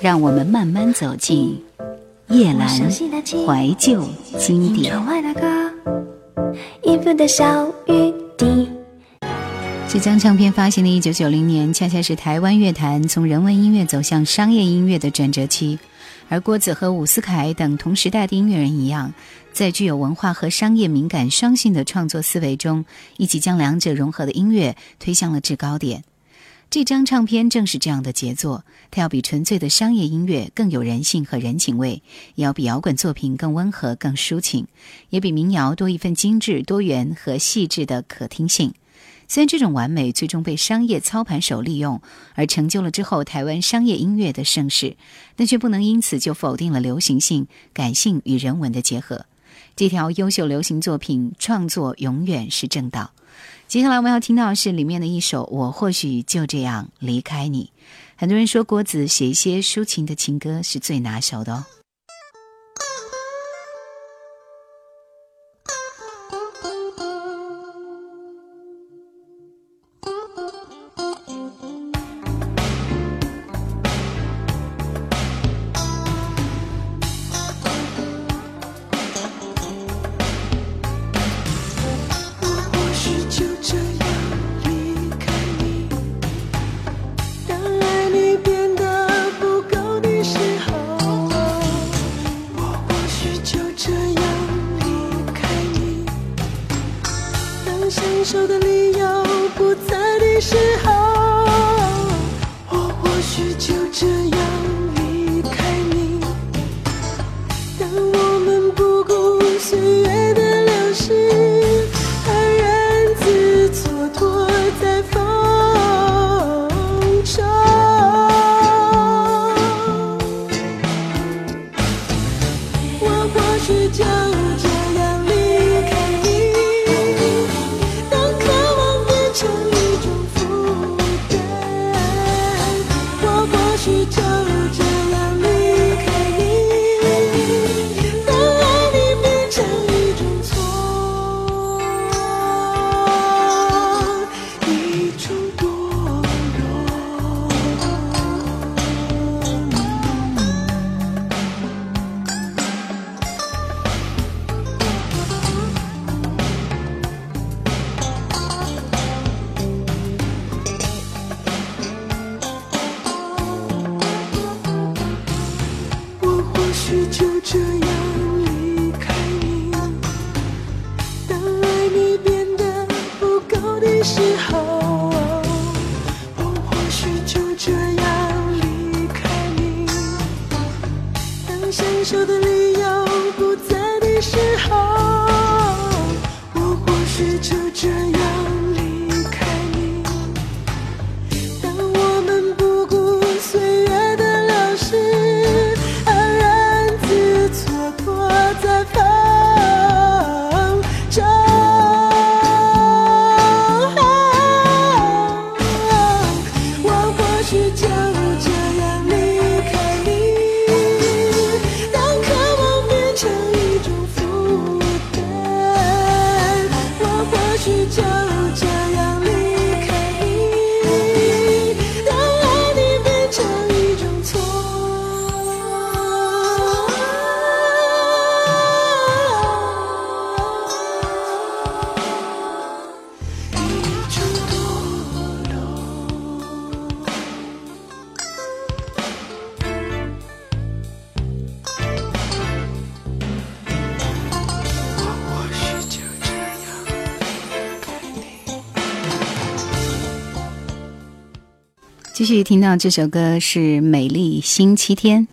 让我们慢慢走进叶阑怀旧经典。这张唱片发行的一九九零年，恰恰是台湾乐坛从人文音乐走向商业音乐的转折期。而郭子和伍思凯等同时代的音乐人一样，在具有文化和商业敏感双性的创作思维中，一起将两者融合的音乐推向了制高点。这张唱片正是这样的杰作，它要比纯粹的商业音乐更有人性和人情味，也要比摇滚作品更温和、更抒情，也比民谣多一份精致、多元和细致的可听性。虽然这种完美最终被商业操盘手利用，而成就了之后台湾商业音乐的盛世，但却不能因此就否定了流行性、感性与人文的结合。这条优秀流行作品创作永远是正道。接下来我们要听到的是里面的一首《我或许就这样离开你》。很多人说郭子写一些抒情的情歌是最拿手的哦。手的力继续听到这首歌是《美丽星期天》。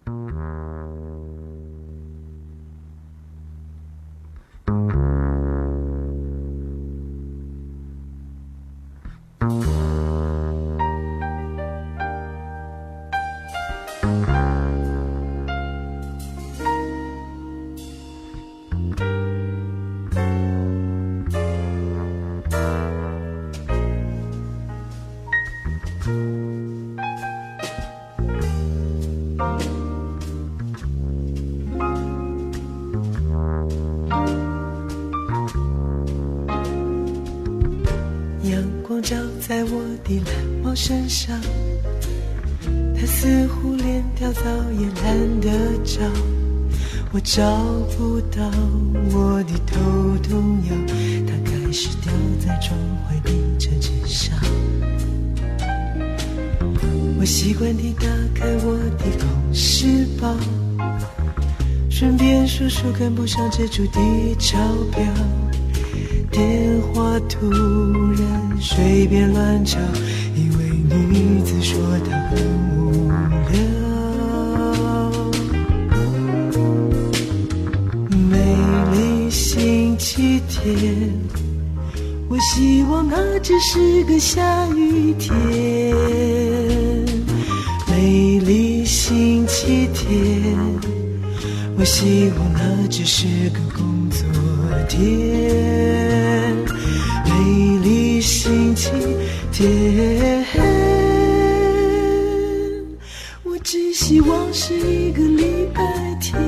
阳光照在我的蓝猫身上，它似乎连跳蚤也懒得找。我找不到我的头痛药，它开始掉在窗外的枕巾上。我习惯地打开我的公事包，顺便数数看不上这注的钞票。电话突然随便乱敲，一位女子说她很无聊。美丽星期天，我希望那只是个下雨天。美丽星期天，我希望那只是个工作天。美丽星期天，我只希望是一个礼拜天。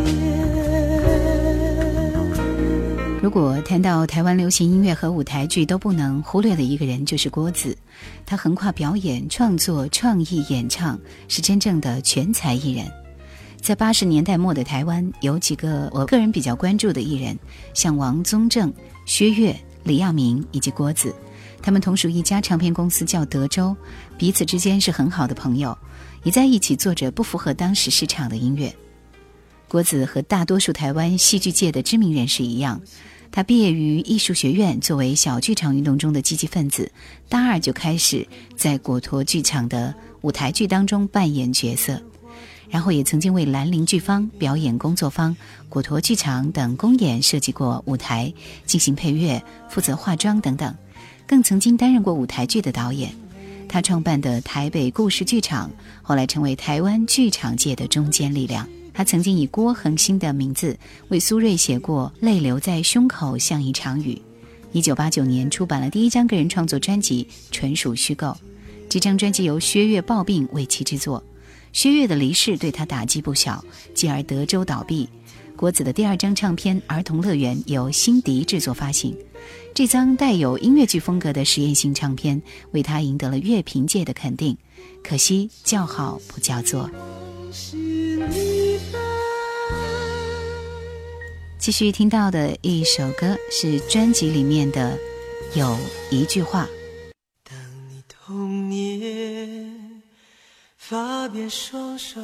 如果谈到台湾流行音乐和舞台剧都不能忽略的一个人，就是郭子。他横跨表演、创作、创意、演唱，是真正的全才艺人。在八十年代末的台湾，有几个我个人比较关注的艺人，像王宗正、薛岳、李亚明以及郭子。他们同属一家唱片公司，叫德州，彼此之间是很好的朋友，也在一起做着不符合当时市场的音乐。郭子和大多数台湾戏剧界的知名人士一样。他毕业于艺术学院，作为小剧场运动中的积极分子，大二就开始在果陀剧场的舞台剧当中扮演角色，然后也曾经为兰陵剧坊、表演工作坊、果陀剧场等公演设计过舞台，进行配乐、负责化妆等等，更曾经担任过舞台剧的导演。他创办的台北故事剧场，后来成为台湾剧场界的中坚力量。他曾经以郭恒星的名字为苏芮写过《泪流在胸口像一场雨》。一九八九年出版了第一张个人创作专辑，纯属虚构。这张专辑由薛岳抱病为其制作，薛岳的离世对他打击不小，继而德州倒闭。郭子的第二张唱片《儿童乐园》由辛迪制作发行，这张带有音乐剧风格的实验性唱片为他赢得了乐评界的肯定。可惜叫好不叫座。继续听到的一首歌是专辑里面的有一句话当你童年发遍双手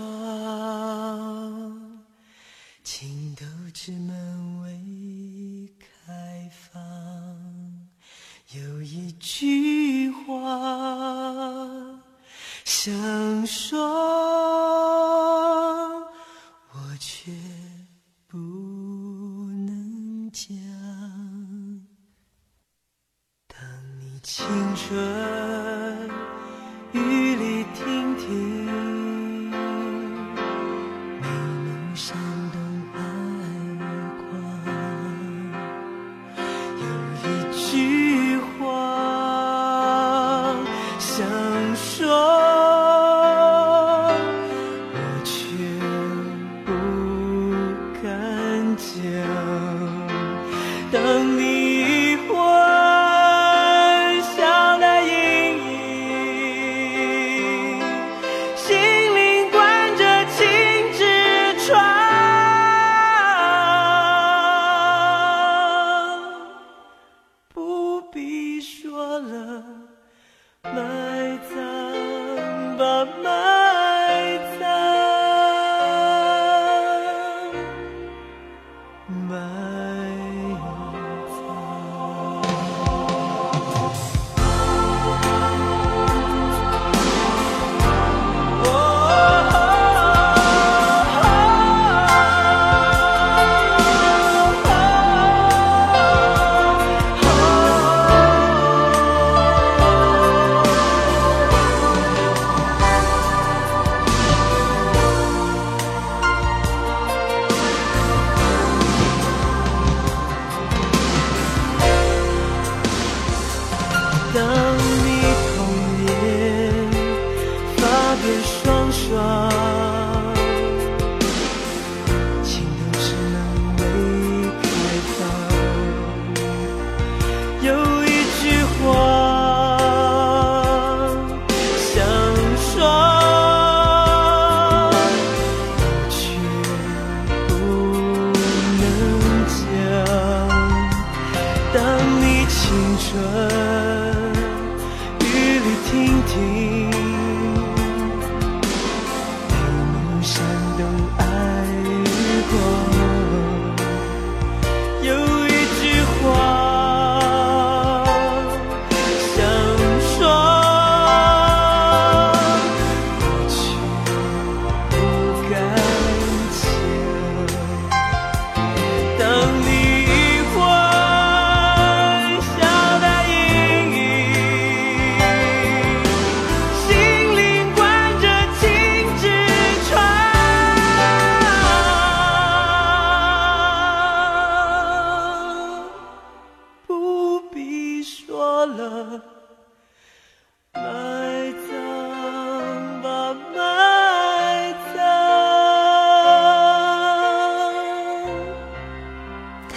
情窦之门一句话想说我却不能讲。当你青春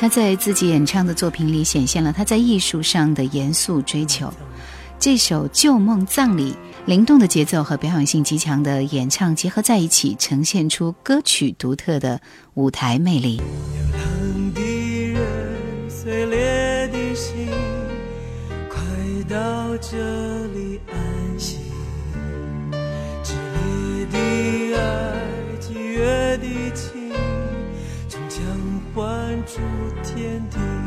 他在自己演唱的作品里显现了他在艺术上的严肃追求。这首《旧梦葬礼》，灵动的节奏和表演性极强的演唱结合在一起，呈现出歌曲独特的舞台魅力。快到这里安息。换出天地。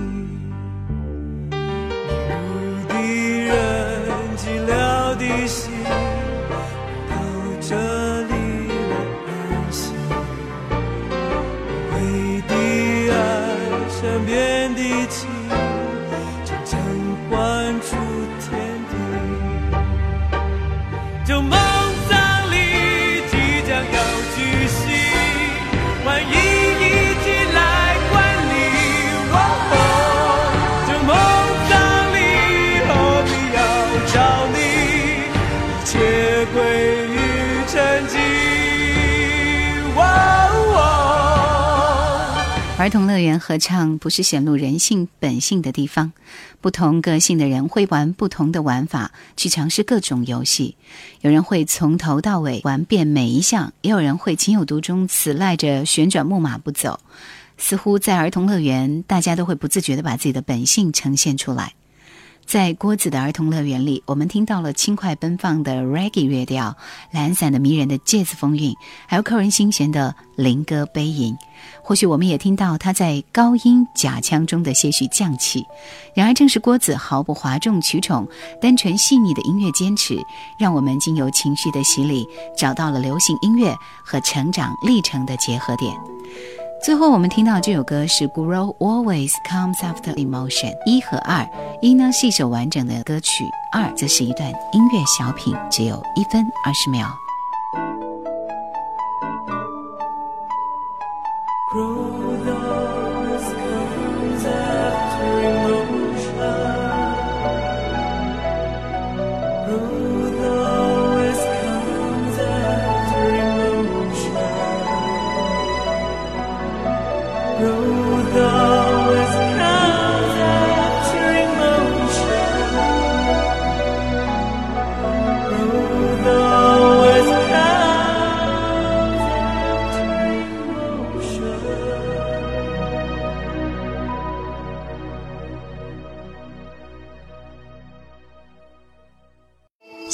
儿童乐园合唱不是显露人性本性的地方，不同个性的人会玩不同的玩法，去尝试各种游戏。有人会从头到尾玩遍每一项，也有人会情有独钟，死赖着旋转木马不走。似乎在儿童乐园，大家都会不自觉地把自己的本性呈现出来。在郭子的儿童乐园里，我们听到了轻快奔放的 reggae 乐调、懒散的迷人的 jazz 风韵，还有扣人心弦的灵歌悲吟。或许我们也听到他在高音假腔中的些许降气。然而，正是郭子毫不哗众取宠、单纯细腻的音乐坚持，让我们经由情绪的洗礼，找到了流行音乐和成长历程的结合点。最后，我们听到这首歌是《Grow Always Comes After Emotion》一和二，一呢是一首完整的歌曲，二则是一段音乐小品，只有一分二十秒。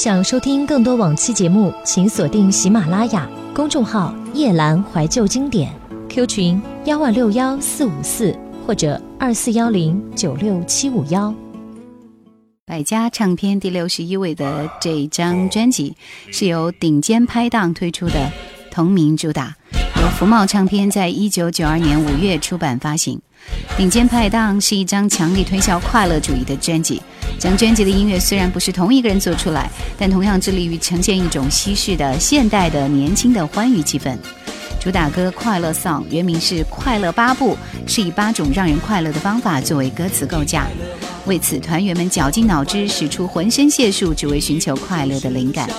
想收听更多往期节目，请锁定喜马拉雅公众号“夜兰怀旧经典 ”，Q 群幺二六幺四五四或者二四幺零九六七五幺。百家唱片第六十一位的这张专辑是由顶尖拍档推出的同名主打，由福茂唱片在一九九二年五月出版发行。顶尖派档是一张强力推销快乐主义的专辑。整专辑的音乐虽然不是同一个人做出来，但同样致力于呈现一种西式的、现代的、年轻的欢愉气氛。主打歌《快乐 Song》原名是《快乐八步》，是以八种让人快乐的方法作为歌词构架。为此，团员们绞尽脑汁，使出浑身解数，只为寻求快乐的灵感。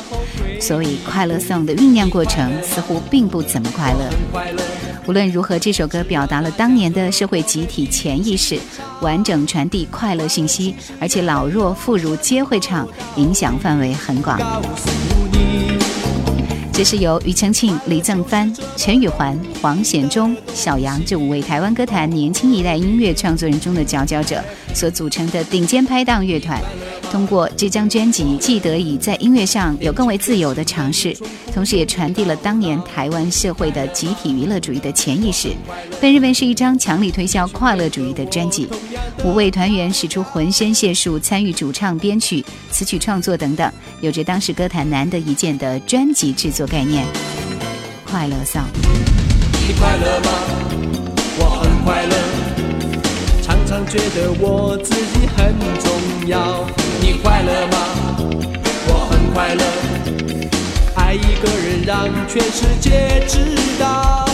所以，《快乐 Song》的酝酿过程似乎并不怎么快乐。无论如何，这首歌表达了当年的社会集体潜意识，完整传递快乐信息，而且老弱妇孺皆会唱，影响范围很广。这是由庾澄庆、李正帆、陈宇环、黄显忠、小杨这五位台湾歌坛年轻一代音乐创作人中的佼佼者所组成的顶尖拍档乐团。通过这张专辑，既得以在音乐上有更为自由的尝试，同时也传递了当年台湾社会的集体娱乐主义的潜意识。被认为是一张强力推销快乐主义的专辑。五位团员使出浑身解数，参与主唱、编曲、词曲创作等等，有着当时歌坛难得一见的专辑制作概念。快乐丧。你快乐吗？我很快乐，常常觉得我自己很重要。你快乐吗？我很快乐，爱一个人让全世界知道，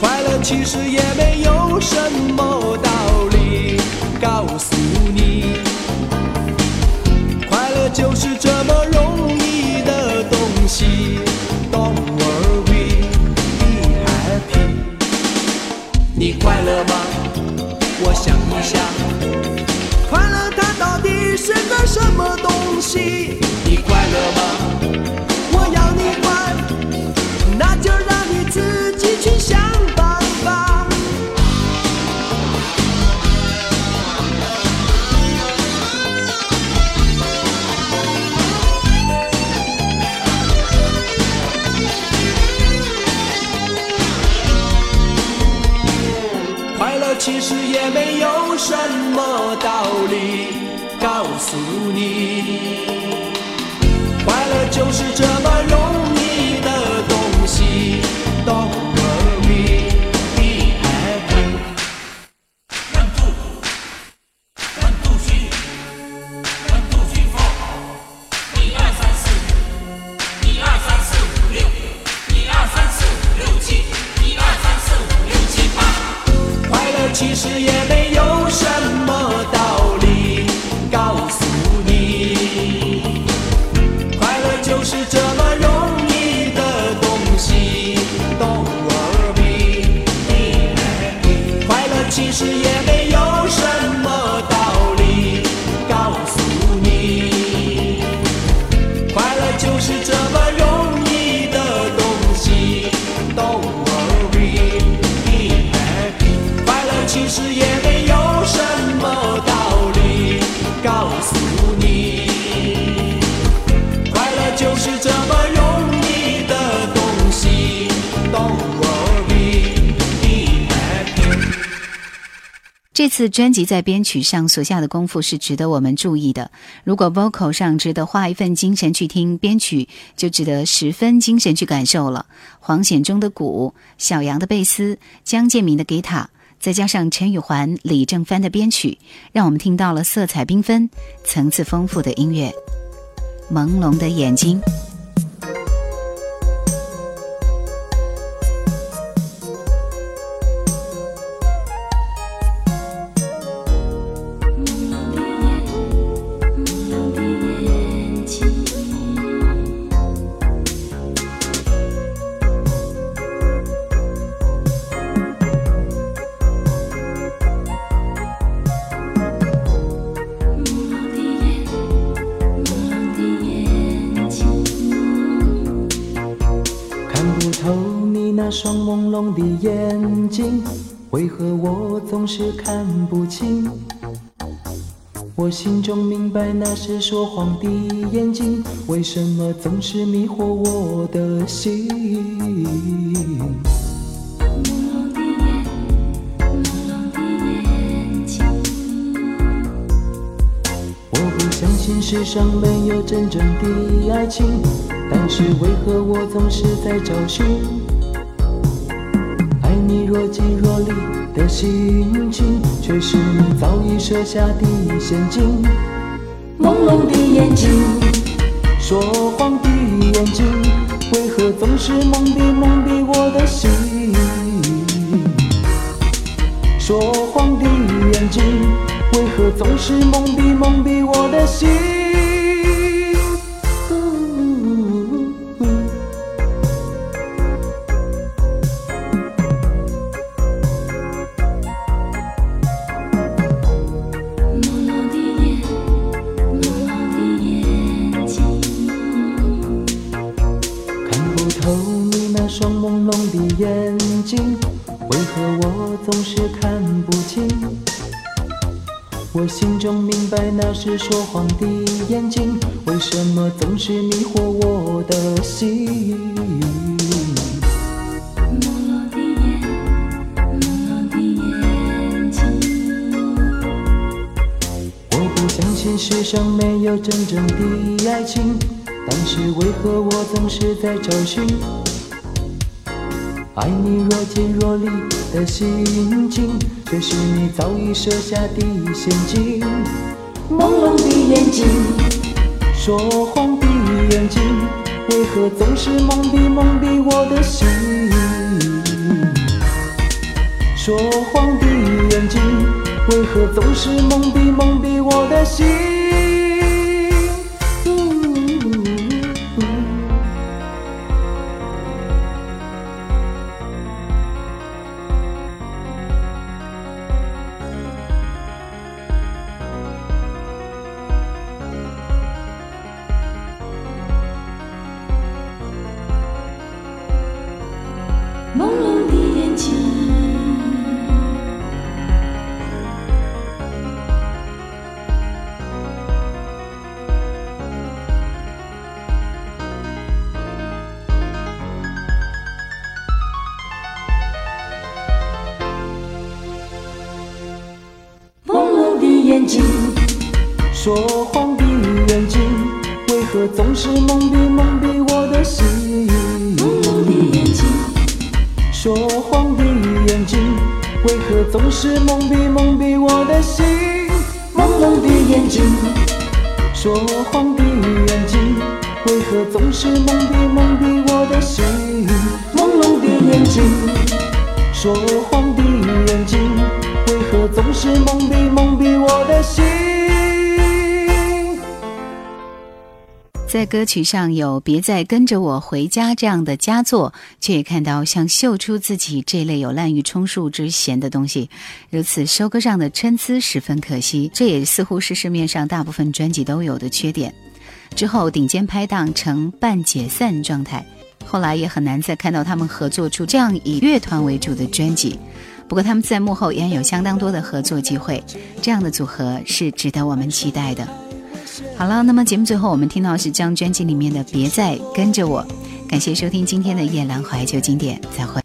快乐其实也没有什么道理。告诉你，快乐就是这么容易的西，Don't worry，happy。你快乐吗？我想一想，快乐它到底是个什么东西。你快乐吗？什么道理？告诉你，快乐就是这么这次专辑在编曲上所下的功夫是值得我们注意的。如果 vocal 上值得花一份精神去听，编曲就值得十分精神去感受了。黄显忠的鼓，小杨的贝斯，江建民的吉他，再加上陈宇环、李正帆的编曲，让我们听到了色彩缤纷、层次丰富的音乐。朦胧的眼睛。我心中明白那是说谎的眼睛，为什么总是迷惑我的心？我不相信世上没有真正的爱情，但是为何我总是在找寻若即若离的心情，却是你早已设下的陷阱。朦胧的眼睛，说谎的眼睛，为何总是蒙蔽蒙蔽我的心？说谎的眼睛，为何总是蒙蔽蒙蔽我的心？说谎的眼睛，为什么总是迷惑我的心？我不相信世上没有真正的爱情，但是为何我总是在找寻爱你若即若离的心情，却是你早已设下的陷阱。朦胧的眼睛，说谎的眼睛，为何总是蒙蔽蒙蔽我的心？说谎的眼睛，为何总是蒙蔽蒙蔽我的心？说谎的眼睛，为何总是蒙蔽蒙蔽我的心？朦胧的眼睛，说谎的眼睛，为何总是蒙蔽蒙蔽我的心？朦胧的眼睛，说谎的眼睛，为何总是蒙蔽蒙蔽我的心？朦胧的眼睛，说谎在歌曲上有“别再跟着我回家”这样的佳作，却也看到像秀出自己这类有滥竽充数之嫌的东西，如此收割上的参差十分可惜。这也似乎是市面上大部分专辑都有的缺点。之后顶尖拍档呈半解散状态，后来也很难再看到他们合作出这样以乐团为主的专辑。不过他们在幕后也有相当多的合作机会，这样的组合是值得我们期待的。好了，那么节目最后我们听到是这张专辑里面的《别再跟着我》，感谢收听今天的夜兰怀旧经典，再会。